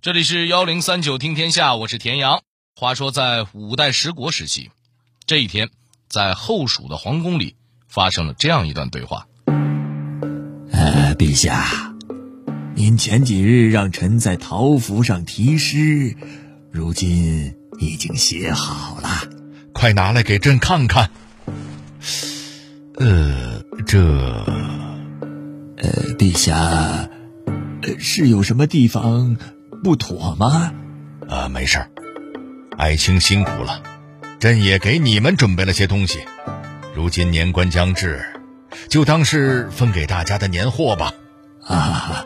这里是幺零三九听天下，我是田阳。话说在五代十国时期，这一天，在后蜀的皇宫里发生了这样一段对话：呃，陛下，您前几日让臣在桃符上题诗，如今已经写好了，快拿来给朕看看。呃，这，呃，陛下，呃，是有什么地方不妥吗？啊，没事儿。爱卿辛苦了，朕也给你们准备了些东西。如今年关将至，就当是分给大家的年货吧。啊，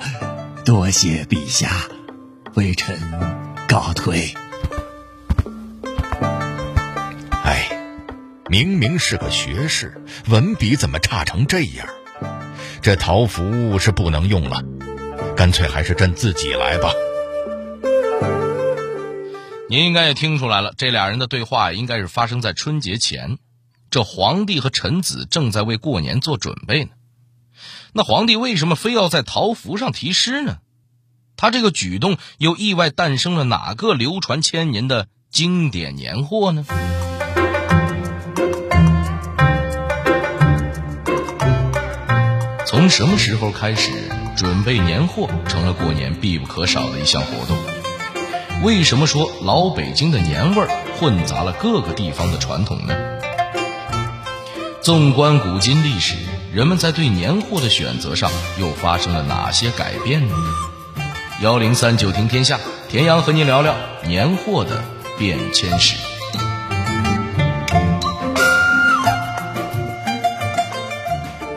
多谢陛下，微臣告退。哎，明明是个学士，文笔怎么差成这样？这桃符是不能用了，干脆还是朕自己来吧。您应该也听出来了，这俩人的对话应该是发生在春节前。这皇帝和臣子正在为过年做准备呢。那皇帝为什么非要在桃符上题诗呢？他这个举动又意外诞生了哪个流传千年的经典年货呢？从什么时候开始，准备年货成了过年必不可少的一项活动？为什么说老北京的年味儿混杂了各个地方的传统呢？纵观古今历史，人们在对年货的选择上又发生了哪些改变呢？幺零三九听天下，田阳和您聊聊年货的变迁史。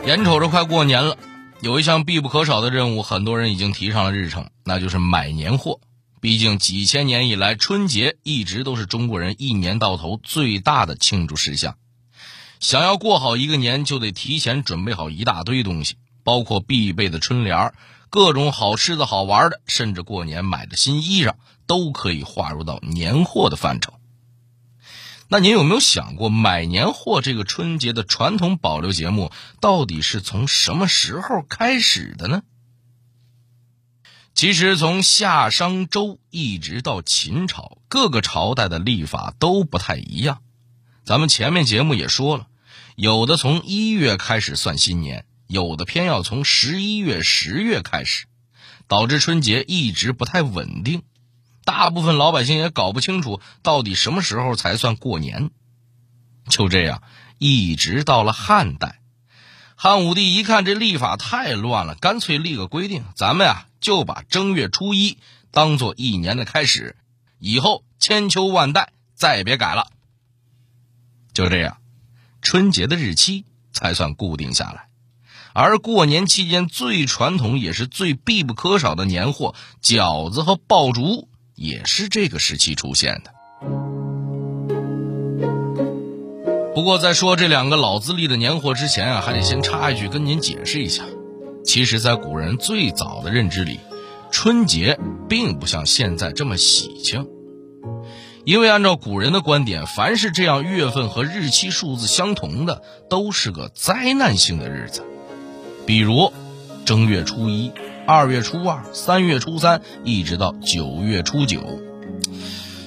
眼瞅着快过年了，有一项必不可少的任务，很多人已经提上了日程，那就是买年货。毕竟几千年以来，春节一直都是中国人一年到头最大的庆祝事项。想要过好一个年，就得提前准备好一大堆东西，包括必备的春联、各种好吃的好玩的，甚至过年买的新衣裳，都可以划入到年货的范畴。那您有没有想过，买年货这个春节的传统保留节目，到底是从什么时候开始的呢？其实，从夏商周一直到秦朝，各个朝代的历法都不太一样。咱们前面节目也说了，有的从一月开始算新年，有的偏要从十一月、十月开始，导致春节一直不太稳定。大部分老百姓也搞不清楚到底什么时候才算过年。就这样，一直到了汉代，汉武帝一看这历法太乱了，干脆立个规定，咱们呀。就把正月初一当做一年的开始，以后千秋万代再也别改了。就这样，春节的日期才算固定下来。而过年期间最传统也是最必不可少的年货——饺子和爆竹，也是这个时期出现的。不过，在说这两个老资历的年货之前啊，还得先插一句，跟您解释一下。其实，在古人最早的认知里，春节并不像现在这么喜庆。因为按照古人的观点，凡是这样月份和日期数字相同的，都是个灾难性的日子。比如正月初一、二月初二、三月初三，一直到九月初九，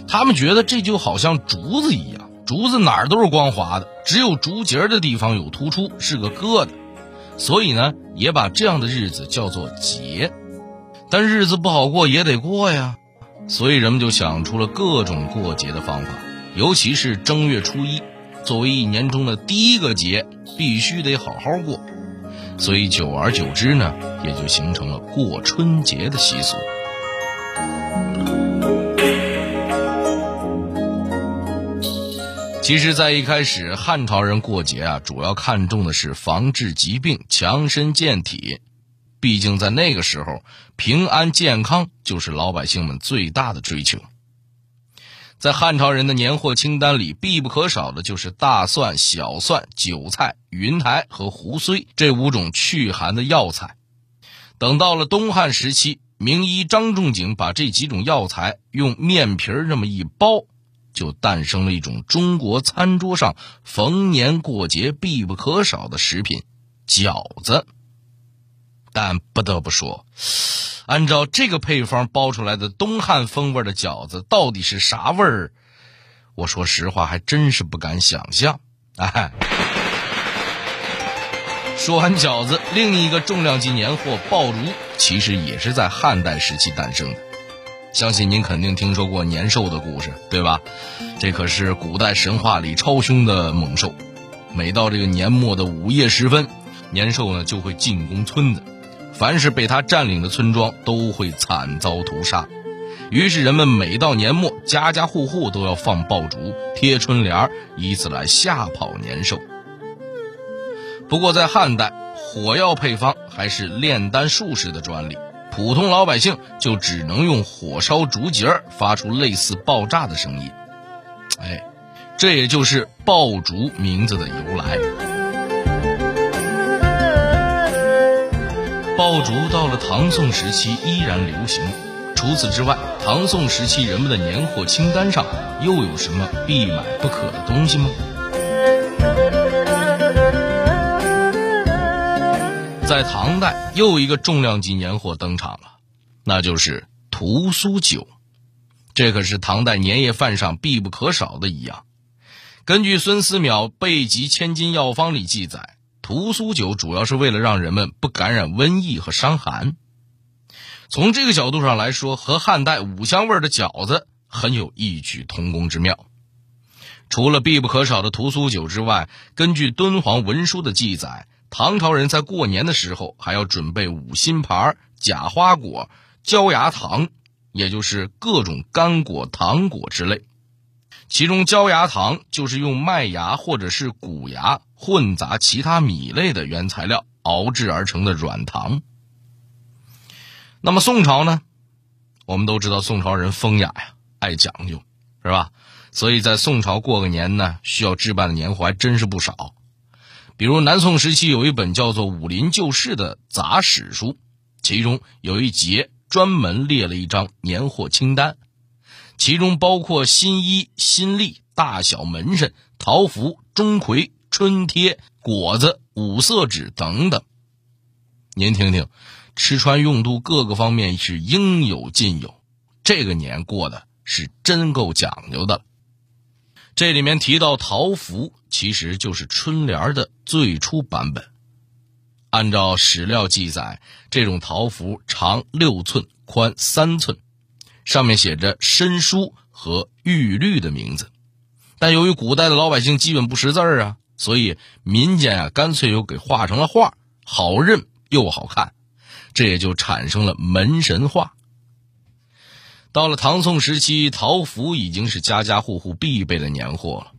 他们觉得这就好像竹子一样，竹子哪儿都是光滑的，只有竹节的地方有突出，是个疙瘩。所以呢，也把这样的日子叫做节，但日子不好过也得过呀，所以人们就想出了各种过节的方法，尤其是正月初一，作为一年中的第一个节，必须得好好过，所以久而久之呢，也就形成了过春节的习俗。其实，在一开始，汉朝人过节啊，主要看重的是防治疾病、强身健体。毕竟在那个时候，平安健康就是老百姓们最大的追求。在汉朝人的年货清单里，必不可少的就是大蒜、小蒜、韭菜、云台和胡荽这五种祛寒的药材。等到了东汉时期，名医张仲景把这几种药材用面皮儿这么一包。就诞生了一种中国餐桌上逢年过节必不可少的食品——饺子。但不得不说，按照这个配方包出来的东汉风味的饺子到底是啥味儿？我说实话，还真是不敢想象。哎，说完饺子，另一个重量级年货爆竹，其实也是在汉代时期诞生的。相信您肯定听说过年兽的故事，对吧？这可是古代神话里超凶的猛兽。每到这个年末的午夜时分，年兽呢就会进攻村子，凡是被他占领的村庄都会惨遭屠杀。于是人们每到年末，家家户户都要放爆竹、贴春联，以此来吓跑年兽。不过在汉代，火药配方还是炼丹术士的专利。普通老百姓就只能用火烧竹节发出类似爆炸的声音，哎，这也就是爆竹名字的由来。爆竹到了唐宋时期依然流行。除此之外，唐宋时期人们的年货清单上又有什么必买不可的东西吗？在唐代，又一个重量级年货登场了，那就是屠苏酒。这可是唐代年夜饭上必不可少的一样。根据孙思邈《备急千金药方》里记载，屠苏酒主要是为了让人们不感染瘟疫和伤寒。从这个角度上来说，和汉代五香味的饺子很有异曲同工之妙。除了必不可少的屠苏酒之外，根据敦煌文书的记载。唐朝人在过年的时候还要准备五辛牌、假花果、焦芽糖，也就是各种干果、糖果之类。其中焦芽糖就是用麦芽或者是谷芽混杂其他米类的原材料熬制而成的软糖。那么宋朝呢？我们都知道宋朝人风雅呀，爱讲究，是吧？所以在宋朝过个年呢，需要置办的年货还真是不少。比如南宋时期有一本叫做《武林旧事》的杂史书，其中有一节专门列了一张年货清单，其中包括新衣、新历、大小门神、桃符、钟馗、春贴、果子、五色纸等等。您听听，吃穿用度各个方面是应有尽有，这个年过的是真够讲究的。这里面提到桃符，其实就是春联的最初版本。按照史料记载，这种桃符长六寸，宽三寸，上面写着申书和玉律的名字。但由于古代的老百姓基本不识字啊，所以民间啊干脆又给画成了画，好认又好看，这也就产生了门神画。到了唐宋时期，桃符已经是家家户户必备的年货了，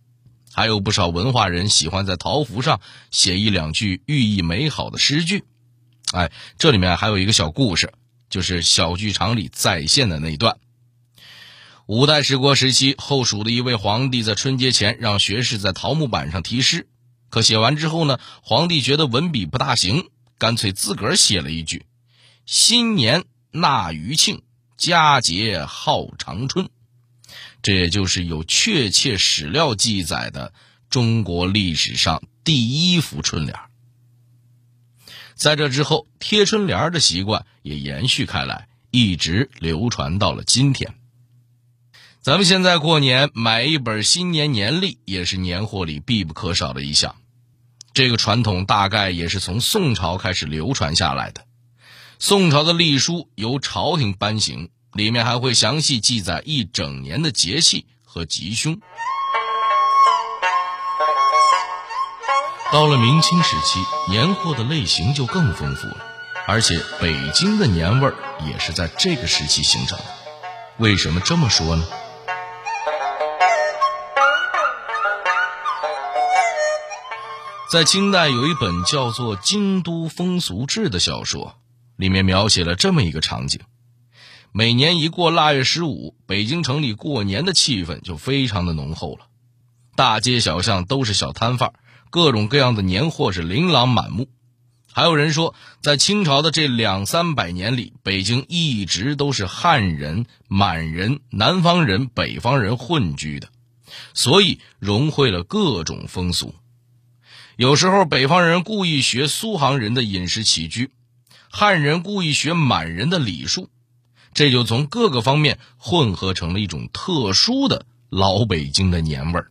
还有不少文化人喜欢在桃符上写一两句寓意美好的诗句。哎，这里面还有一个小故事，就是小剧场里再现的那一段。五代十国时期，后蜀的一位皇帝在春节前让学士在桃木板上题诗，可写完之后呢，皇帝觉得文笔不大行，干脆自个儿写了一句：“新年纳余庆。”佳节号长春，这也就是有确切史料记载的中国历史上第一幅春联。在这之后，贴春联的习惯也延续开来，一直流传到了今天。咱们现在过年买一本新年年历，也是年货里必不可少的一项。这个传统大概也是从宋朝开始流传下来的。宋朝的历书由朝廷颁行，里面还会详细记载一整年的节气和吉凶。到了明清时期，年货的类型就更丰富了，而且北京的年味儿也是在这个时期形成的。为什么这么说呢？在清代有一本叫做《京都风俗志》的小说。里面描写了这么一个场景：每年一过腊月十五，北京城里过年的气氛就非常的浓厚了。大街小巷都是小摊贩，各种各样的年货是琳琅满目。还有人说，在清朝的这两三百年里，北京一直都是汉人、满人、南方人、北方人混居的，所以融汇了各种风俗。有时候北方人故意学苏杭人的饮食起居。汉人故意学满人的礼数，这就从各个方面混合成了一种特殊的老北京的年味儿。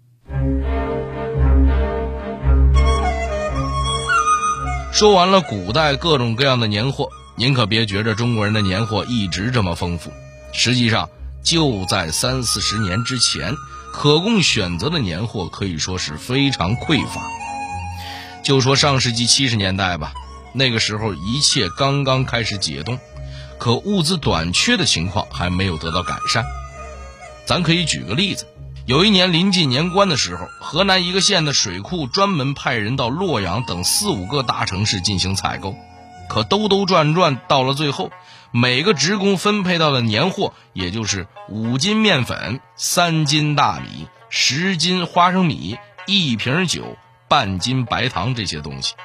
说完了古代各种各样的年货，您可别觉着中国人的年货一直这么丰富。实际上，就在三四十年之前，可供选择的年货可以说是非常匮乏。就说上世纪七十年代吧，那个时候一切刚刚开始解冻，可物资短缺的情况还没有得到改善。咱可以举个例子。有一年临近年关的时候，河南一个县的水库专门派人到洛阳等四五个大城市进行采购，可兜兜转转到了最后，每个职工分配到的年货也就是五斤面粉、三斤大米、十斤花生米、一瓶酒、半斤白糖这些东西，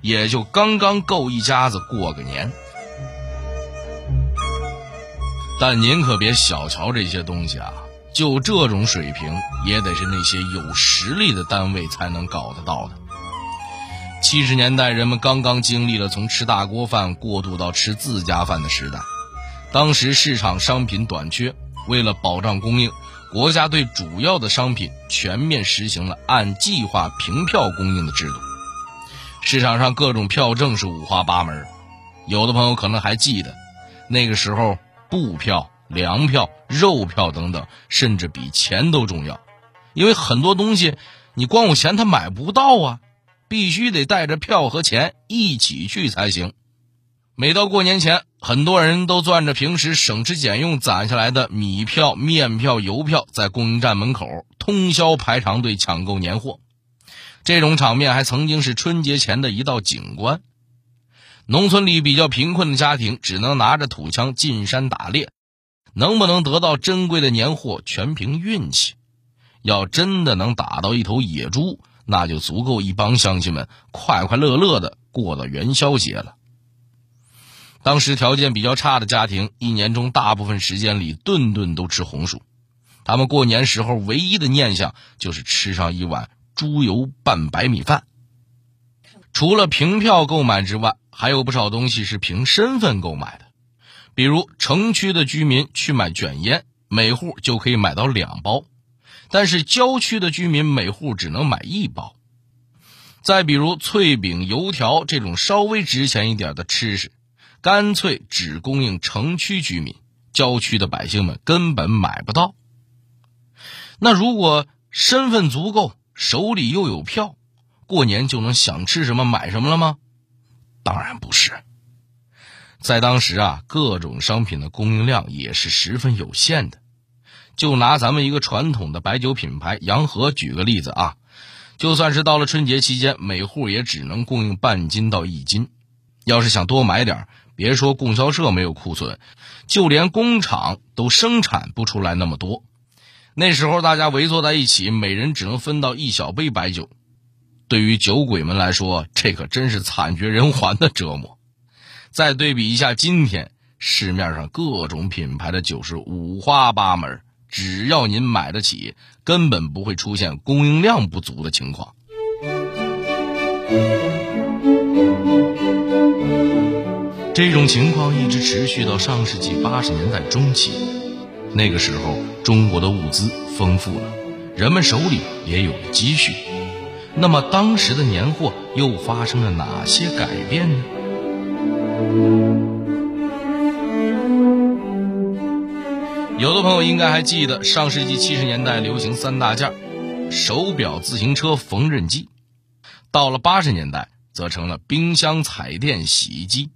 也就刚刚够一家子过个年。但您可别小瞧这些东西啊！就这种水平，也得是那些有实力的单位才能搞得到的。七十年代，人们刚刚经历了从吃大锅饭过渡到吃自家饭的时代，当时市场商品短缺，为了保障供应，国家对主要的商品全面实行了按计划凭票供应的制度。市场上各种票证是五花八门，有的朋友可能还记得，那个时候布票。粮票、肉票等等，甚至比钱都重要，因为很多东西你光有钱他买不到啊，必须得带着票和钱一起去才行。每到过年前，很多人都攥着平时省吃俭用攒下来的米票、面票、油票，在供应站门口通宵排长队抢购年货。这种场面还曾经是春节前的一道景观。农村里比较贫困的家庭，只能拿着土枪进山打猎。能不能得到珍贵的年货，全凭运气。要真的能打到一头野猪，那就足够一帮乡亲们快快乐乐的过到元宵节了。当时条件比较差的家庭，一年中大部分时间里顿顿都吃红薯，他们过年时候唯一的念想就是吃上一碗猪油拌白米饭。除了凭票购买之外，还有不少东西是凭身份购买的。比如城区的居民去买卷烟，每户就可以买到两包；但是郊区的居民每户只能买一包。再比如脆饼、油条这种稍微值钱一点的吃食，干脆只供应城区居民，郊区的百姓们根本买不到。那如果身份足够，手里又有票，过年就能想吃什么买什么了吗？当然不是。在当时啊，各种商品的供应量也是十分有限的。就拿咱们一个传统的白酒品牌洋河举个例子啊，就算是到了春节期间，每户也只能供应半斤到一斤。要是想多买点，别说供销社没有库存，就连工厂都生产不出来那么多。那时候大家围坐在一起，每人只能分到一小杯白酒。对于酒鬼们来说，这可真是惨绝人寰的折磨。再对比一下今天市面上各种品牌的酒是五花八门，只要您买得起，根本不会出现供应量不足的情况。这种情况一直持续到上世纪八十年代中期，那个时候中国的物资丰富了，人们手里也有了积蓄。那么当时的年货又发生了哪些改变呢？有的朋友应该还记得，上世纪七十年代流行三大件：手表、自行车、缝纫机。到了八十年代，则成了冰箱、彩电、洗衣机。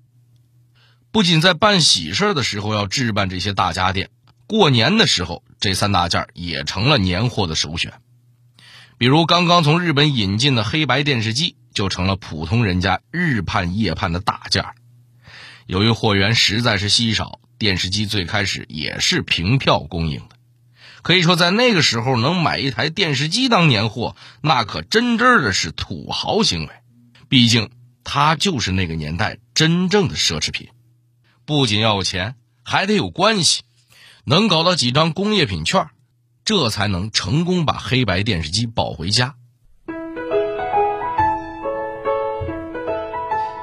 不仅在办喜事的时候要置办这些大家电，过年的时候，这三大件也成了年货的首选。比如刚刚从日本引进的黑白电视机，就成了普通人家日盼夜盼的大件。由于货源实在是稀少，电视机最开始也是凭票供应的。可以说，在那个时候能买一台电视机当年货，那可真真的是土豪行为。毕竟，它就是那个年代真正的奢侈品。不仅要有钱，还得有关系，能搞到几张工业品券，这才能成功把黑白电视机抱回家。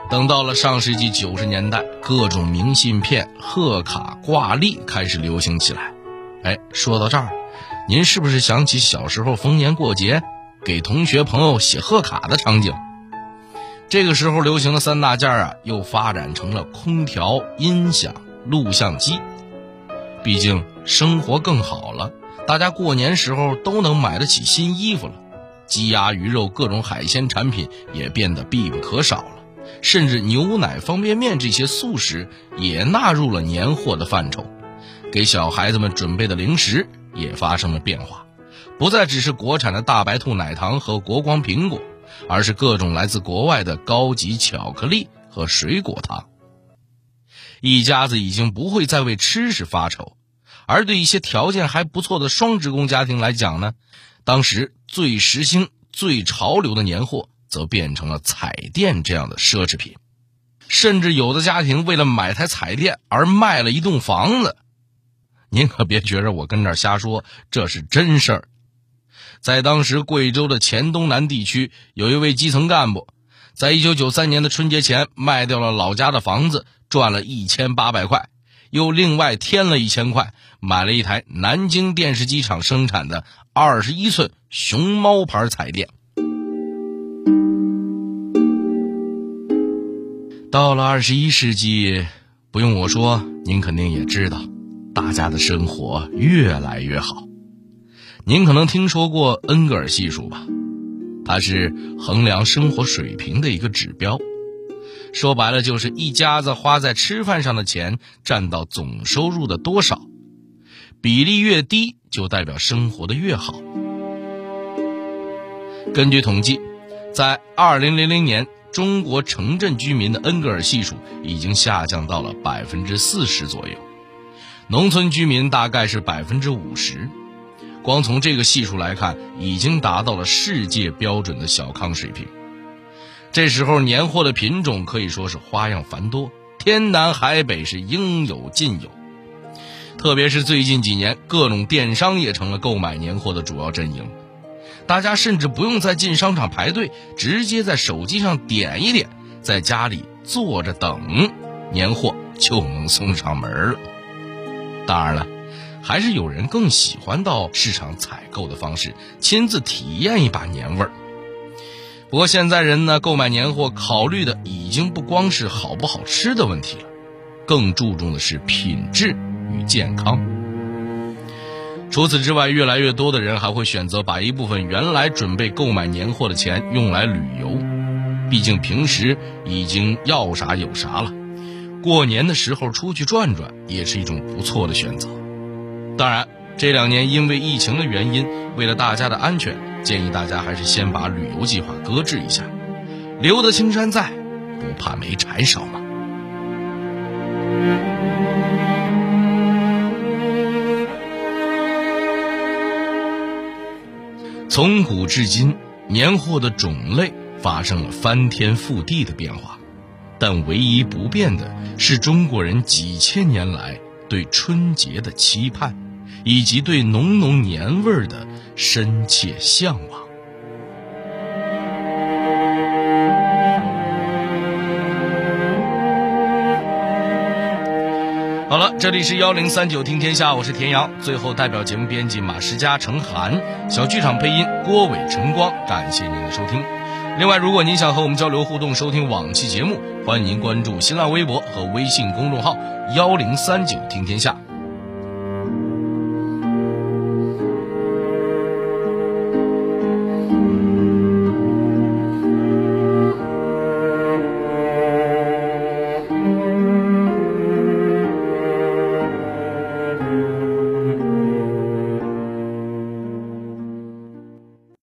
等到了上世纪九十年代，各种明信片、贺卡、挂历开始流行起来。哎，说到这儿，您是不是想起小时候逢年过节给同学朋友写贺卡的场景？这个时候流行的三大件啊，又发展成了空调、音响、录像机。毕竟生活更好了，大家过年时候都能买得起新衣服了，鸡鸭鱼肉各种海鲜产品也变得必不可少了。甚至牛奶、方便面这些速食也纳入了年货的范畴，给小孩子们准备的零食也发生了变化，不再只是国产的大白兔奶糖和国光苹果，而是各种来自国外的高级巧克力和水果糖。一家子已经不会再为吃食发愁，而对一些条件还不错的双职工家庭来讲呢，当时最时兴、最潮流的年货。则变成了彩电这样的奢侈品，甚至有的家庭为了买台彩电而卖了一栋房子。您可别觉着我跟这儿瞎说，这是真事儿。在当时贵州的黔东南地区，有一位基层干部，在一九九三年的春节前卖掉了老家的房子，赚了一千八百块，又另外添了一千块，买了一台南京电视机厂生产的二十一寸熊猫牌彩电。到了二十一世纪，不用我说，您肯定也知道，大家的生活越来越好。您可能听说过恩格尔系数吧？它是衡量生活水平的一个指标。说白了，就是一家子花在吃饭上的钱占到总收入的多少，比例越低，就代表生活的越好。根据统计，在二零零零年。中国城镇居民的恩格尔系数已经下降到了百分之四十左右，农村居民大概是百分之五十。光从这个系数来看，已经达到了世界标准的小康水平。这时候年货的品种可以说是花样繁多，天南海北是应有尽有。特别是最近几年，各种电商也成了购买年货的主要阵营。大家甚至不用再进商场排队，直接在手机上点一点，在家里坐着等，年货就能送上门了。当然了，还是有人更喜欢到市场采购的方式，亲自体验一把年味儿。不过现在人呢，购买年货考虑的已经不光是好不好吃的问题了，更注重的是品质与健康。除此之外，越来越多的人还会选择把一部分原来准备购买年货的钱用来旅游，毕竟平时已经要啥有啥了，过年的时候出去转转也是一种不错的选择。当然，这两年因为疫情的原因，为了大家的安全，建议大家还是先把旅游计划搁置一下，留得青山在，不怕没柴烧嘛。从古至今，年货的种类发生了翻天覆地的变化，但唯一不变的是中国人几千年来对春节的期盼，以及对浓浓年味儿的深切向往。好了，这里是幺零三九听天下，我是田阳。最后，代表节目编辑马世佳、程涵，小剧场配音郭伟、晨光，感谢您的收听。另外，如果您想和我们交流互动、收听往期节目，欢迎您关注新浪微博和微信公众号幺零三九听天下。